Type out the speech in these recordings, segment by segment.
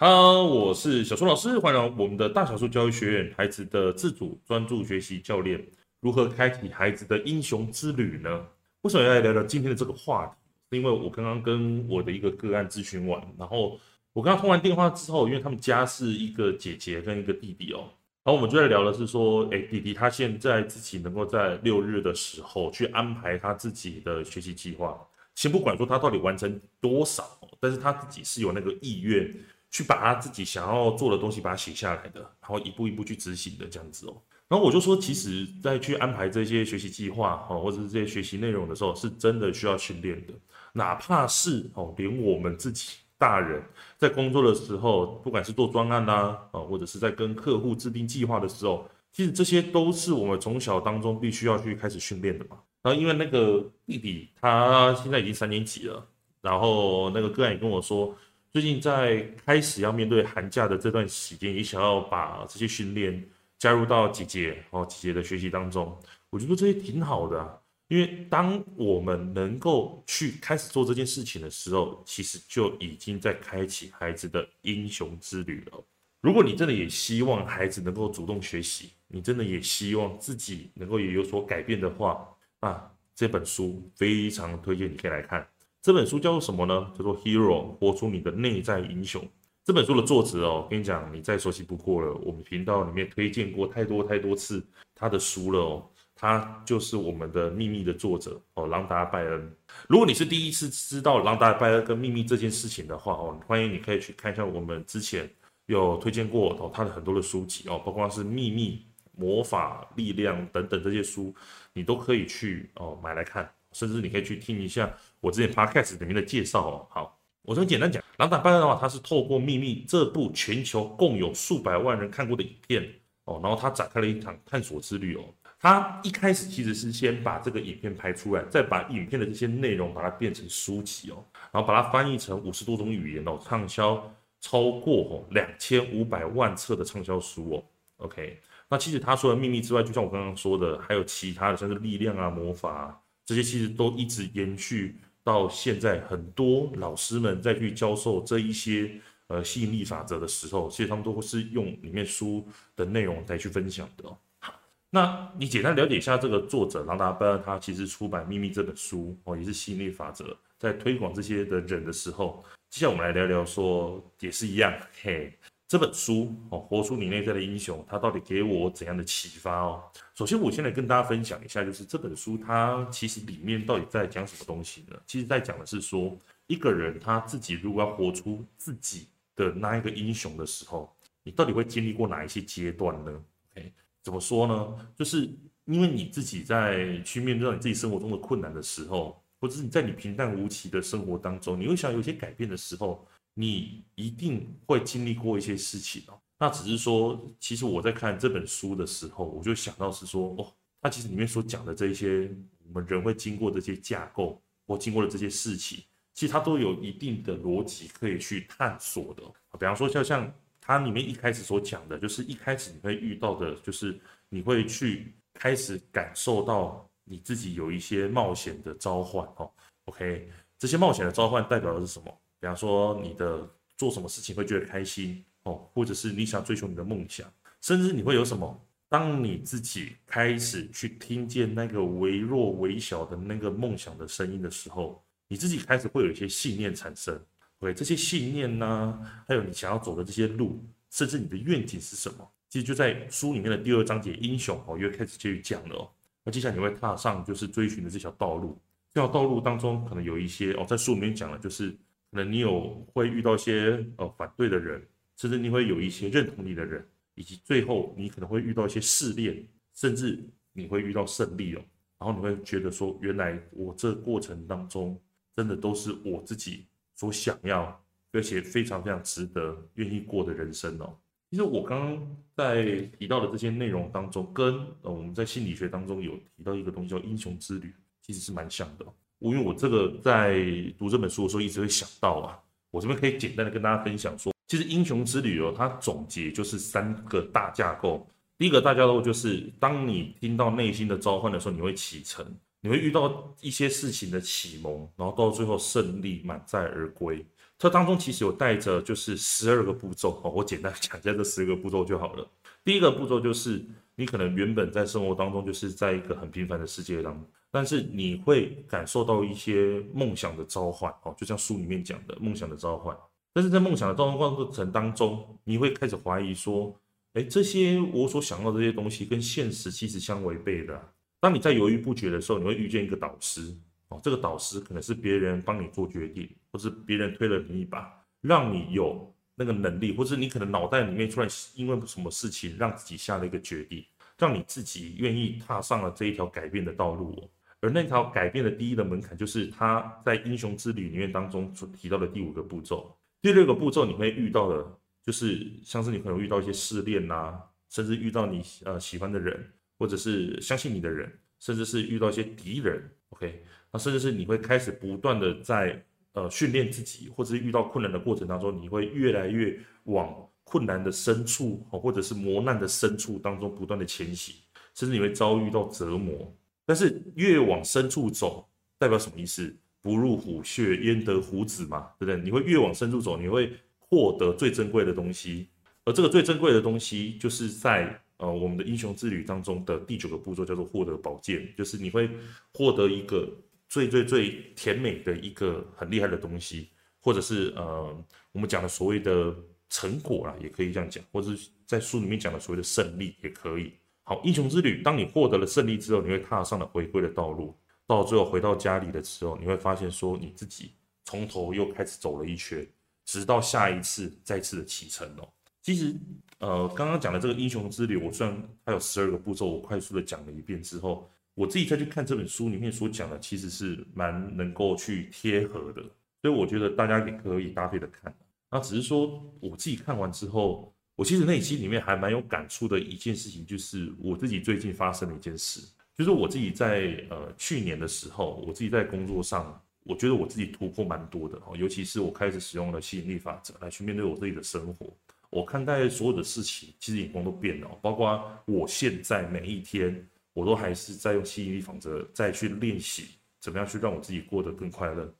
Hello，我是小树老师，欢迎我们的大小数教育学院，孩子的自主专注学习教练，如何开启孩子的英雄之旅呢？为什么要来聊聊今天的这个话题？是因为我刚刚跟我的一个个案咨询完，然后我跟他通完电话之后，因为他们家是一个姐姐跟一个弟弟哦，然后我们就在聊的是说，哎，弟弟他现在自己能够在六日的时候去安排他自己的学习计划，先不管说他到底完成多少，但是他自己是有那个意愿。去把他自己想要做的东西把它写下来的，然后一步一步去执行的这样子哦。然后我就说，其实，在去安排这些学习计划哦，或者是这些学习内容的时候，是真的需要训练的。哪怕是哦，连我们自己大人在工作的时候，不管是做专案啦，啊，或者是在跟客户制定计划的时候，其实这些都是我们从小当中必须要去开始训练的嘛。然后因为那个弟弟他现在已经三年级了，然后那个个案也跟我说。最近在开始要面对寒假的这段时间，也想要把这些训练加入到姐姐哦姐姐的学习当中。我觉得这些挺好的，因为当我们能够去开始做这件事情的时候，其实就已经在开启孩子的英雄之旅了。如果你真的也希望孩子能够主动学习，你真的也希望自己能够也有所改变的话，啊，这本书非常推荐你可以来看。这本书叫做什么呢？叫做《Hero》，活出你的内在英雄。这本书的作者哦，跟你讲，你再熟悉不过了。我们频道里面推荐过太多太多次他的书了哦。他就是我们的秘密的作者哦，朗达·拜恩。如果你是第一次知道朗达·拜恩跟秘密这件事情的话哦，欢迎你可以去看一下我们之前有推荐过哦他的很多的书籍哦，包括是秘密、魔法、力量等等这些书，你都可以去哦买来看。甚至你可以去听一下我之前 podcast 里面的介绍哦。好，我先简单讲，朗达·拜恩的话，他是透过《秘密》这部全球共有数百万人看过的影片哦，然后他展开了一场探索之旅哦。他一开始其实是先把这个影片拍出来，再把影片的这些内容把它变成书籍哦，然后把它翻译成五十多种语言哦，畅销超过哦两千五百万册的畅销书哦。OK，那其实他说了《秘密》之外，就像我刚刚说的，还有其他的，像是力量啊、魔法啊。这些其实都一直延续到现在，很多老师们在去教授这一些呃吸引力法则的时候，其实他们都是用里面书的内容来去分享的。好，那你简单了解一下这个作者朗达·拜恩，他其实出版《秘密》这本书哦，也是吸引力法则，在推广这些的人的时候，接下来我们来聊聊说，也是一样，嘿。这本书哦，活出你内在的英雄，它到底给我怎样的启发哦？首先，我先来跟大家分享一下，就是这本书它其实里面到底在讲什么东西呢？其实在讲的是说，一个人他自己如果要活出自己的那一个英雄的时候，你到底会经历过哪一些阶段呢？OK，怎么说呢？就是因为你自己在去面对你自己生活中的困难的时候，或者是你在你平淡无奇的生活当中，你会想有些改变的时候。你一定会经历过一些事情哦，那只是说，其实我在看这本书的时候，我就想到是说，哦，它其实里面所讲的这一些，我们人会经过这些架构或经过的这些事情，其实它都有一定的逻辑可以去探索的。比方说，像像它里面一开始所讲的，就是一开始你会遇到的，就是你会去开始感受到你自己有一些冒险的召唤哦。OK，这些冒险的召唤代表的是什么？比方说，你的做什么事情会觉得开心哦，或者是你想追求你的梦想，甚至你会有什么？当你自己开始去听见那个微弱、微小的那个梦想的声音的时候，你自己开始会有一些信念产生。OK，这些信念呢，还有你想要走的这些路，甚至你的愿景是什么？其实就在书里面的第二章节“英雄”哦，又开始继续讲了哦。那接下来你会踏上就是追寻的这条道路，这条道路当中可能有一些哦，在书里面讲了就是。可能你有会遇到一些呃反对的人，甚至你会有一些认同你的人，以及最后你可能会遇到一些试炼，甚至你会遇到胜利哦。然后你会觉得说，原来我这过程当中真的都是我自己所想要，而且非常非常值得、愿意过的人生哦。其实我刚刚在提到的这些内容当中，跟呃我们在心理学当中有提到一个东西叫英雄之旅，其实是蛮像的。因为我这个在读这本书的时候，一直会想到啊，我这边可以简单的跟大家分享说，其实英雄之旅哦，它总结就是三个大架构。第一个大架构就是，当你听到内心的召唤的时候，你会启程，你会遇到一些事情的启蒙，然后到最后胜利满载而归。这当中其实有带着就是十二个步骤哦，我简单讲一下这十二个步骤就好了。第一个步骤就是你可能原本在生活当中就是在一个很平凡的世界当中，但是你会感受到一些梦想的召唤哦，就像书里面讲的梦想的召唤。但是在梦想的召唤过程当中，你会开始怀疑说，哎，这些我所想要的这些东西跟现实其实相违背的。当你在犹豫不决的时候，你会遇见一个导师。哦，这个导师可能是别人帮你做决定，或是别人推了你一把，让你有那个能力，或是你可能脑袋里面突然因为什么事情让自己下了一个决定，让你自己愿意踏上了这一条改变的道路。而那条改变的第一的门槛，就是他在英雄之旅里面当中所提到的第五个步骤。第六个步骤你会遇到的，就是像是你可能遇到一些试炼呐，甚至遇到你呃喜欢的人，或者是相信你的人，甚至是遇到一些敌人。OK。那甚至是你会开始不断的在呃训练自己，或者是遇到困难的过程当中，你会越来越往困难的深处，或者是磨难的深处当中不断的前行，甚至你会遭遇到折磨。但是越往深处走，代表什么意思？不入虎穴，焉得虎子嘛，对不对？你会越往深处走，你会获得最珍贵的东西，而这个最珍贵的东西，就是在呃我们的英雄之旅当中的第九个步骤，叫做获得宝剑，就是你会获得一个。最最最甜美的一个很厉害的东西，或者是呃，我们讲的所谓的成果啦，也可以这样讲，或者是在书里面讲的所谓的胜利也可以。好，英雄之旅，当你获得了胜利之后，你会踏上了回归的道路，到最后回到家里的时候，你会发现说你自己从头又开始走了一圈，直到下一次再次的启程哦。其实呃，刚刚讲的这个英雄之旅，我虽然它有十二个步骤，我快速的讲了一遍之后。我自己再去看这本书里面所讲的，其实是蛮能够去贴合的，所以我觉得大家也可以搭配的看。那只是说我自己看完之后，我其实内心里面还蛮有感触的一件事情，就是我自己最近发生的一件事，就是我自己在呃去年的时候，我自己在工作上，我觉得我自己突破蛮多的哦，尤其是我开始使用了吸引力法则来去面对我自己的生活，我看待所有的事情，其实眼光都变了，包括我现在每一天。我都还是在用吸引力法则再去练习，怎么样去让我自己过得更快乐，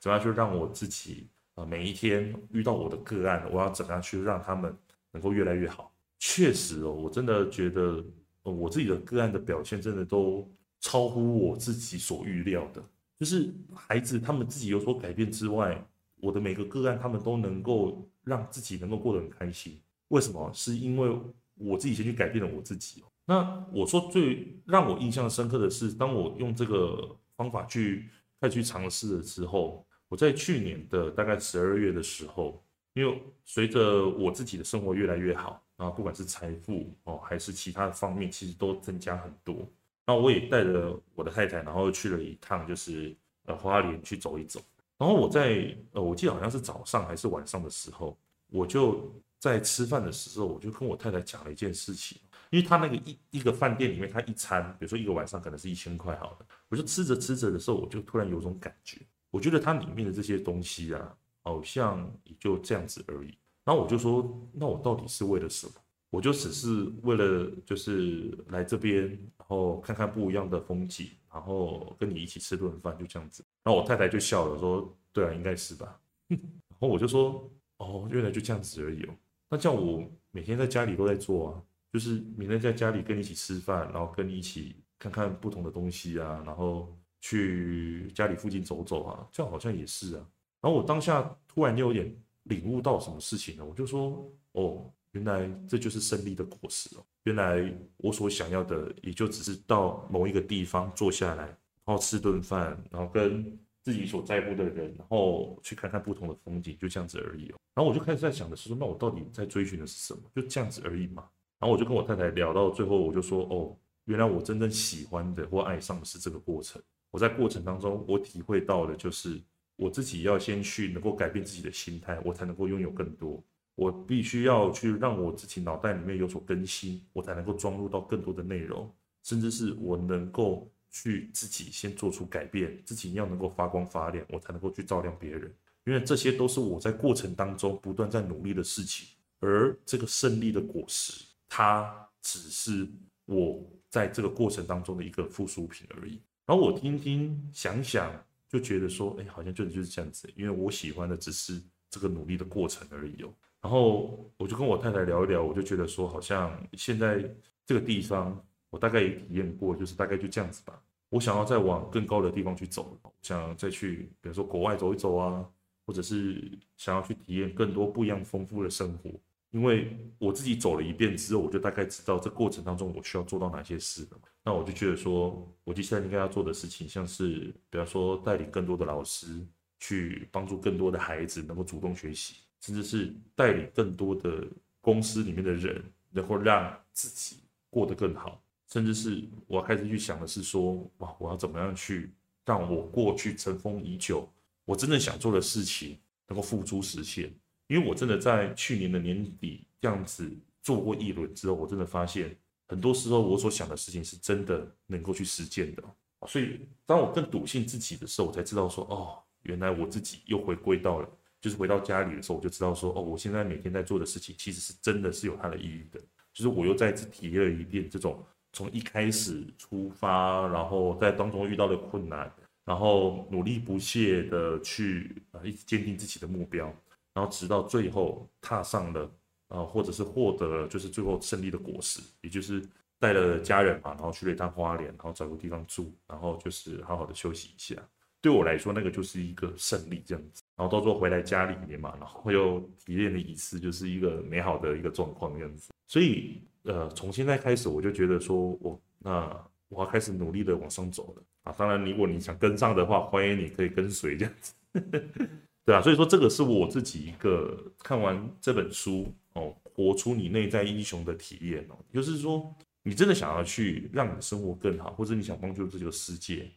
怎么样去让我自己啊每一天遇到我的个案，我要怎么样去让他们能够越来越好？确实哦，我真的觉得我自己的个案的表现真的都超乎我自己所预料的。就是孩子他们自己有所改变之外，我的每个个案他们都能够让自己能够过得很开心。为什么？是因为我自己先去改变了我自己。那我说最让我印象深刻的是，当我用这个方法去开始去尝试了之后，我在去年的大概十二月的时候，因为随着我自己的生活越来越好，然后不管是财富哦还是其他的方面，其实都增加很多。那我也带着我的太太，然后去了一趟，就是呃花莲去走一走。然后我在呃我记得好像是早上还是晚上的时候，我就在吃饭的时候，我就跟我太太讲了一件事情。因为他那个一一个饭店里面，他一餐，比如说一个晚上可能是一千块，好的，我就吃着吃着的时候，我就突然有种感觉，我觉得它里面的这些东西啊，好像也就这样子而已。然后我就说，那我到底是为了什么？我就只是为了就是来这边，然后看看不一样的风景，然后跟你一起吃顿饭，就这样子。然后我太太就笑了，说：“对啊，应该是吧。”然后我就说：“哦，原来就这样子而已哦。那叫我每天在家里都在做啊。”就是每天在家里跟你一起吃饭，然后跟你一起看看不同的东西啊，然后去家里附近走走啊，这样好像也是啊。然后我当下突然就有点领悟到什么事情了，我就说：哦，原来这就是胜利的果实哦。原来我所想要的，也就只是到某一个地方坐下来，然后吃顿饭，然后跟自己所在乎的人，然后去看看不同的风景，就这样子而已哦。然后我就开始在想的是说，那我到底在追寻的是什么？就这样子而已嘛。然后我就跟我太太聊到最后，我就说：“哦，原来我真正喜欢的或爱上的是这个过程。我在过程当中，我体会到的就是我自己要先去能够改变自己的心态，我才能够拥有更多。我必须要去让我自己脑袋里面有所更新，我才能够装入到更多的内容，甚至是我能够去自己先做出改变，自己要能够发光发亮，我才能够去照亮别人。因为这些都是我在过程当中不断在努力的事情，而这个胜利的果实。”它只是我在这个过程当中的一个附属品而已。然后我听听想想，就觉得说，哎，好像就就是这样子。因为我喜欢的只是这个努力的过程而已哦。然后我就跟我太太聊一聊，我就觉得说，好像现在这个地方，我大概也体验过，就是大概就这样子吧。我想要再往更高的地方去走，想再去，比如说国外走一走啊，或者是想要去体验更多不一样丰富的生活。因为我自己走了一遍之后，我就大概知道这过程当中我需要做到哪些事了。那我就觉得说，我接下来应该要做的事情，像是比方说带领更多的老师去帮助更多的孩子能够主动学习，甚至是带领更多的公司里面的人能够让自己过得更好，甚至是我要开始去想的是说，哇，我要怎么样去让我过去尘封已久，我真正想做的事情能够付诸实现。因为我真的在去年的年底这样子做过一轮之后，我真的发现很多时候我所想的事情是真的能够去实践的。所以当我更笃信自己的时候，我才知道说，哦，原来我自己又回归到了，就是回到家里的时候，我就知道说，哦，我现在每天在做的事情其实是真的是有它的意义的。就是我又再次体验了一遍这种从一开始出发，然后在当中遇到的困难，然后努力不懈的去啊，一直坚定自己的目标。然后直到最后踏上了，啊，或者是获得了就是最后胜利的果实，也就是带了家人嘛，然后去了一趟花莲，然后找个地方住，然后就是好好的休息一下。对我来说，那个就是一个胜利这样子。然后到时候回来家里面嘛，然后又体验了一次，就是一个美好的一个状况这样子。所以，呃，从现在开始，我就觉得说我那我要开始努力的往上走了啊。当然，如果你想跟上的话，欢迎你可以跟随这样子。对啊，所以说这个是我自己一个看完这本书哦，活出你内在英雄的体验哦，就是说你真的想要去让你的生活更好，或者你想帮助这个世界，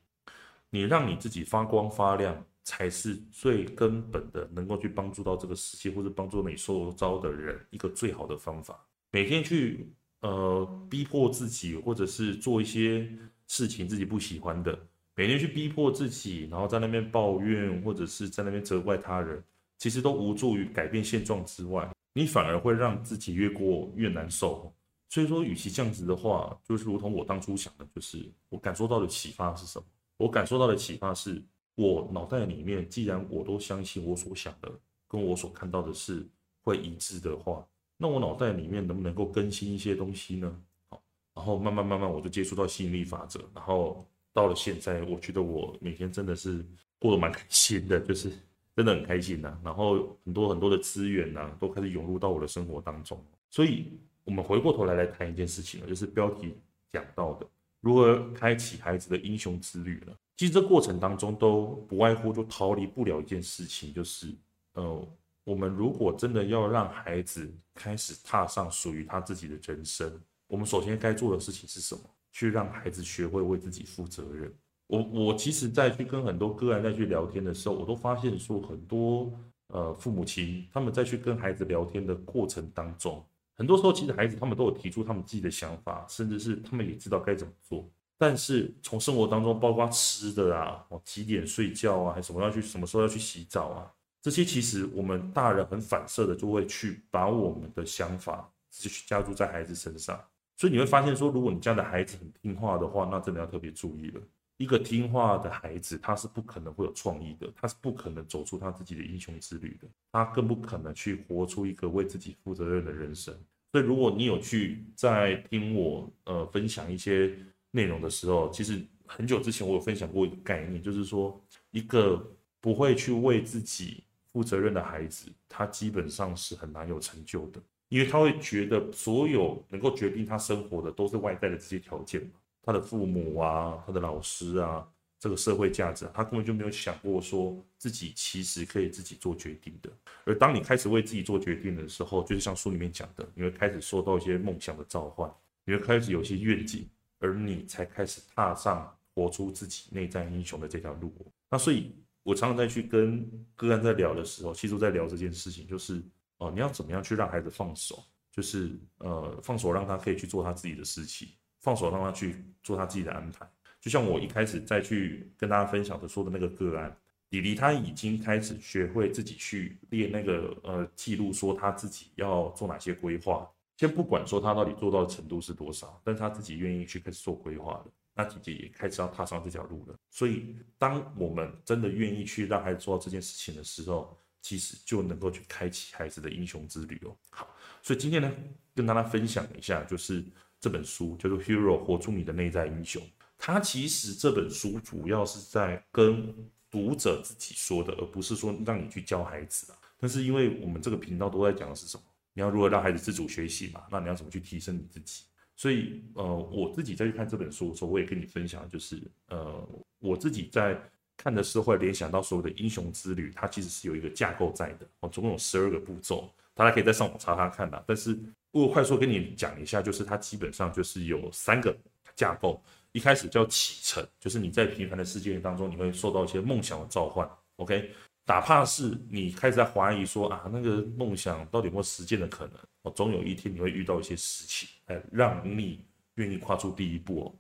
你让你自己发光发亮，才是最根本的，能够去帮助到这个世界，或者帮助你受遭的人一个最好的方法。每天去呃逼迫自己，或者是做一些事情自己不喜欢的。每天去逼迫自己，然后在那边抱怨，或者是在那边责怪他人，其实都无助于改变现状之外，你反而会让自己越过越难受。所以说，与其这样子的话，就是如同我当初想的，就是我感受到的启发是什么？我感受到的启发是，我脑袋里面既然我都相信我所想的跟我所看到的是会一致的话，那我脑袋里面能不能够更新一些东西呢？好，然后慢慢慢慢我就接触到吸引力法则，然后。到了现在，我觉得我每天真的是过得蛮开心的，就是真的很开心呐。然后很多很多的资源呐，都开始涌入到我的生活当中。所以，我们回过头来来谈一件事情，就是标题讲到的如何开启孩子的英雄之旅呢？其实这过程当中都不外乎就逃离不了一件事情，就是呃，我们如果真的要让孩子开始踏上属于他自己的人生，我们首先该做的事情是什么？去让孩子学会为自己负责任。我我其实，在去跟很多个案再去聊天的时候，我都发现说，很多呃父母亲他们在去跟孩子聊天的过程当中，很多时候其实孩子他们都有提出他们自己的想法，甚至是他们也知道该怎么做。但是从生活当中，包括吃的啊，哦几点睡觉啊，还什么要去什么时候要去洗澡啊，这些其实我们大人很反射的就会去把我们的想法直接去加注在孩子身上。所以你会发现说，如果你家的孩子很听话的话，那真的要特别注意了。一个听话的孩子，他是不可能会有创意的，他是不可能走出他自己的英雄之旅的，他更不可能去活出一个为自己负责任的人生。所以，如果你有去在听我呃分享一些内容的时候，其实很久之前我有分享过一个概念，就是说，一个不会去为自己负责任的孩子，他基本上是很难有成就的。因为他会觉得所有能够决定他生活的都是外在的这些条件，他的父母啊，他的老师啊，这个社会价值，他根本就没有想过说自己其实可以自己做决定的。而当你开始为自己做决定的时候，就是像书里面讲的，你会开始受到一些梦想的召唤，你会开始有些愿景，而你才开始踏上活出自己内在英雄的这条路。那所以，我常常在去跟个案在聊的时候，其实都在聊这件事情，就是。哦，你要怎么样去让孩子放手？就是呃，放手让他可以去做他自己的事情，放手让他去做他自己的安排。就像我一开始再去跟大家分享的说的那个个案，弟弟他已经开始学会自己去列那个呃记录，说他自己要做哪些规划。先不管说他到底做到的程度是多少，但是他自己愿意去开始做规划了，那姐姐也开始要踏上这条路了。所以，当我们真的愿意去让孩子做到这件事情的时候，其实就能够去开启孩子的英雄之旅哦。好，所以今天呢，跟大家分享一下，就是这本书叫做《Hero》，活出你的内在英雄。它其实这本书主要是在跟读者自己说的，而不是说让你去教孩子啊。但是因为我们这个频道都在讲的是什么？你要如何让孩子自主学习嘛？那你要怎么去提升你自己？所以呃，我自己再去看这本书的时候，我也跟你分享，就是呃，我自己在看的时候会联想到所有的英雄之旅，它其实是有一个架构在的哦，总共有十二个步骤，大家可以在上网查查看的。但是我快速跟你讲一下，就是它基本上就是有三个架构，一开始叫启程，就是你在平凡的世界当中，你会受到一些梦想的召唤，OK。哪怕是你开始在怀疑说啊，那个梦想到底有没有实现的可能？哦，总有一天你会遇到一些事情，哎，让你愿意跨出第一步哦。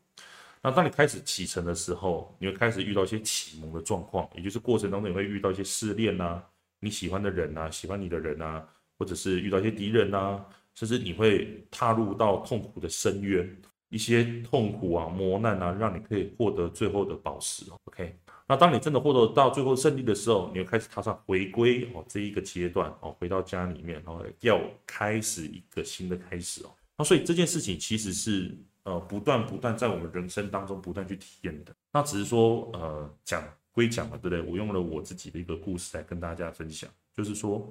那当你开始启程的时候，你会开始遇到一些启蒙的状况，也就是过程当中你会遇到一些试炼呐，你喜欢的人呐，喜欢你的人呐，或者是遇到一些敌人呐，甚至你会踏入到痛苦的深渊，一些痛苦啊、磨难啊，让你可以获得最后的宝石。OK。那当你真的获得到最后胜利的时候，你会开始踏上回归哦这一个阶段哦，回到家里面，然后要开始一个新的开始哦。那所以这件事情其实是呃不断不断在我们人生当中不断去体验的。那只是说呃讲归讲嘛，对不对？我用了我自己的一个故事来跟大家分享，就是说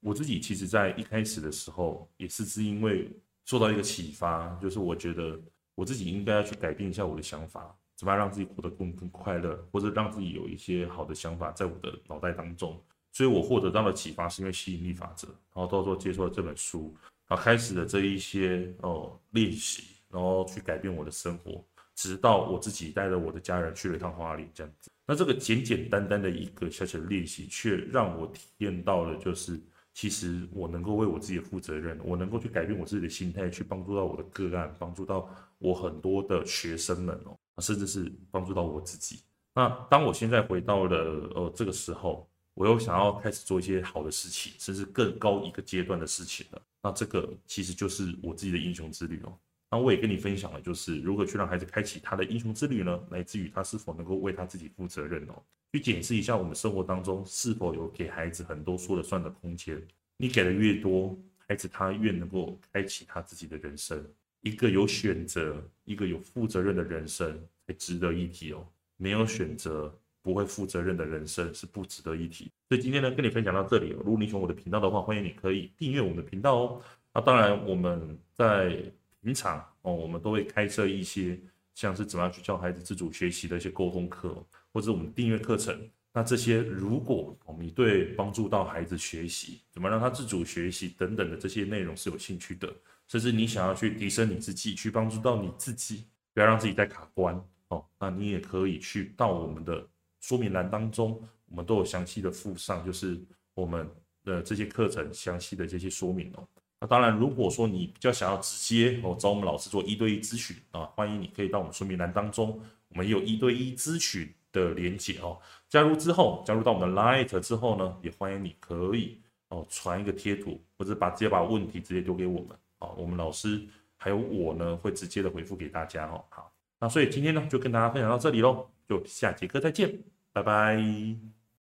我自己其实在一开始的时候也是是因为受到一个启发，就是我觉得我自己应该要去改变一下我的想法。怎么样让自己活得更更快乐，或者让自己有一些好的想法在我的脑袋当中？所以我获得到的启发是因为吸引力法则，然后到时候接触了这本书，然后开始了这一些哦练习，然后去改变我的生活，直到我自己带着我的家人去了一趟花莲这样子。那这个简简单单的一个小小的练习，却让我体验到了，就是其实我能够为我自己负责任，我能够去改变我自己的心态，去帮助到我的个案，帮助到我很多的学生们哦。甚至是帮助到我自己。那当我现在回到了呃这个时候，我又想要开始做一些好的事情，甚至更高一个阶段的事情了。那这个其实就是我自己的英雄之旅哦。那我也跟你分享了，就是如何去让孩子开启他的英雄之旅呢？来自于他是否能够为他自己负责任哦。去检视一下我们生活当中是否有给孩子很多说了算的空间。你给的越多，孩子他越能够开启他自己的人生。一个有选择、一个有负责任的人生才值得一提哦。没有选择、不会负责任的人生是不值得一提。所以今天呢，跟你分享到这里。如果你喜欢我的频道的话，欢迎你可以订阅我们的频道哦。那当然，我们在平常哦，我们都会开设一些像是怎么样去教孩子自主学习的一些沟通课，或者我们订阅课程。那这些如果我们对帮助到孩子学习，怎么让他自主学习等等的这些内容是有兴趣的。甚至你想要去提升你自己，去帮助到你自己，不要让自己再卡关哦。那你也可以去到我们的说明栏当中，我们都有详细的附上，就是我们的这些课程详细的这些说明哦。那当然，如果说你比较想要直接哦找我们老师做一对一咨询啊，欢迎你可以到我们说明栏当中，我们有一对一咨询的连结哦。加入之后，加入到我们的 Light 之后呢，也欢迎你可以哦传一个贴图，或者把直接把问题直接丢给我们。啊，我们老师还有我呢，会直接的回复给大家哦。好，那所以今天呢，就跟大家分享到这里喽，就下节课再见，拜拜。